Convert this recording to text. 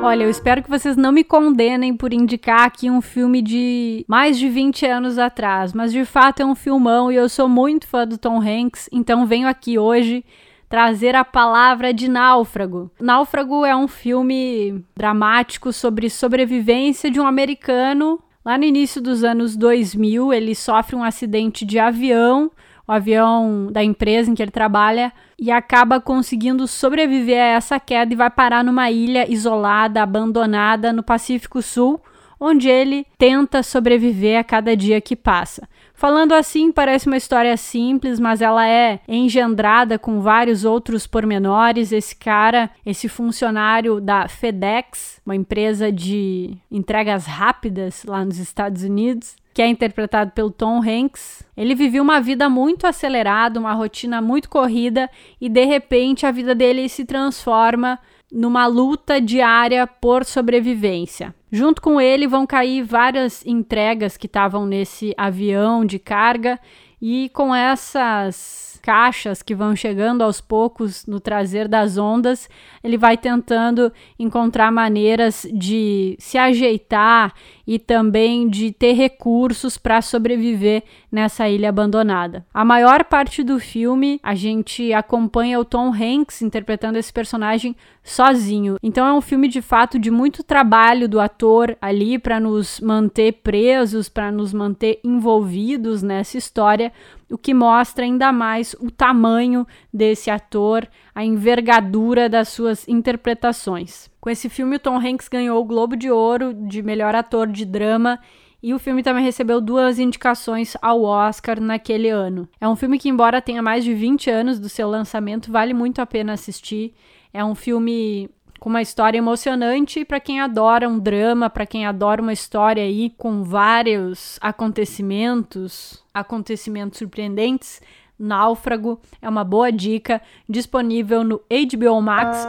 Olha, eu espero que vocês não me condenem por indicar aqui um filme de mais de 20 anos atrás, mas de fato é um filmão e eu sou muito fã do Tom Hanks, então venho aqui hoje trazer a palavra de Náufrago. Náufrago é um filme dramático sobre sobrevivência de um americano. Lá no início dos anos 2000, ele sofre um acidente de avião o avião da empresa em que ele trabalha e acaba conseguindo sobreviver a essa queda e vai parar numa ilha isolada, abandonada no Pacífico Sul, onde ele tenta sobreviver a cada dia que passa. Falando assim, parece uma história simples, mas ela é engendrada com vários outros pormenores. Esse cara, esse funcionário da FedEx, uma empresa de entregas rápidas lá nos Estados Unidos, que é interpretado pelo Tom Hanks. Ele vivia uma vida muito acelerada, uma rotina muito corrida e de repente a vida dele se transforma numa luta diária por sobrevivência. Junto com ele vão cair várias entregas que estavam nesse avião de carga e com essas caixas que vão chegando aos poucos no trazer das ondas, ele vai tentando encontrar maneiras de se ajeitar e também de ter recursos para sobreviver nessa ilha abandonada. A maior parte do filme a gente acompanha o Tom Hanks interpretando esse personagem sozinho. Então é um filme de fato de muito trabalho do ator ali para nos manter presos, para nos manter envolvidos nessa história, o que mostra ainda mais o tamanho desse ator, a envergadura das suas interpretações. Com esse filme, o Tom Hanks ganhou o Globo de Ouro de melhor ator de drama e o filme também recebeu duas indicações ao Oscar naquele ano. É um filme que, embora tenha mais de 20 anos do seu lançamento, vale muito a pena assistir. É um filme com uma história emocionante para quem adora um drama, para quem adora uma história aí com vários acontecimentos, acontecimentos surpreendentes. Náufrago é uma boa dica, disponível no HBO Max.